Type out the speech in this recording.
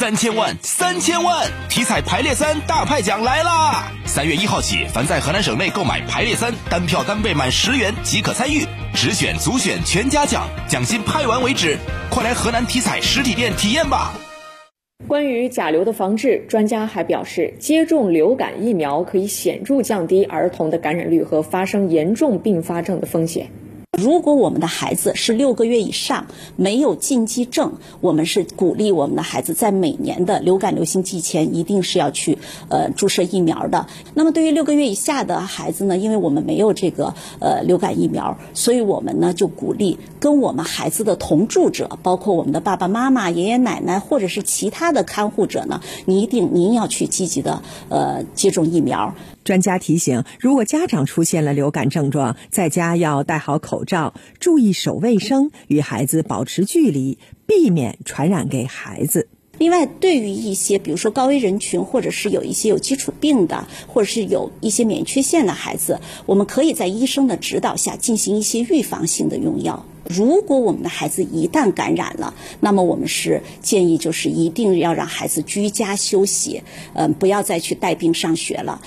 三千万，三千万！体彩排列三大派奖来啦！三月一号起，凡在河南省内购买排列三，单票单倍满十元即可参与，直选、组选全家奖，奖金派完为止。快来河南体彩实体店体验吧！关于甲流的防治，专家还表示，接种流感疫苗可以显著降低儿童的感染率和发生严重并发症的风险。如果我们的孩子是六个月以上没有禁忌症，我们是鼓励我们的孩子在每年的流感流行季前一定是要去呃注射疫苗的。那么对于六个月以下的孩子呢，因为我们没有这个呃流感疫苗，所以我们呢就鼓励跟我们孩子的同住者，包括我们的爸爸妈妈、爷爷奶奶或者是其他的看护者呢，你一定您要去积极的呃接种疫苗。专家提醒：如果家长出现了流感症状，在家要戴好口罩，注意手卫生，与孩子保持距离，避免传染给孩子。另外，对于一些比如说高危人群，或者是有一些有基础病的，或者是有一些免疫缺陷的孩子，我们可以在医生的指导下进行一些预防性的用药。如果我们的孩子一旦感染了，那么我们是建议就是一定要让孩子居家休息，嗯，不要再去带病上学了。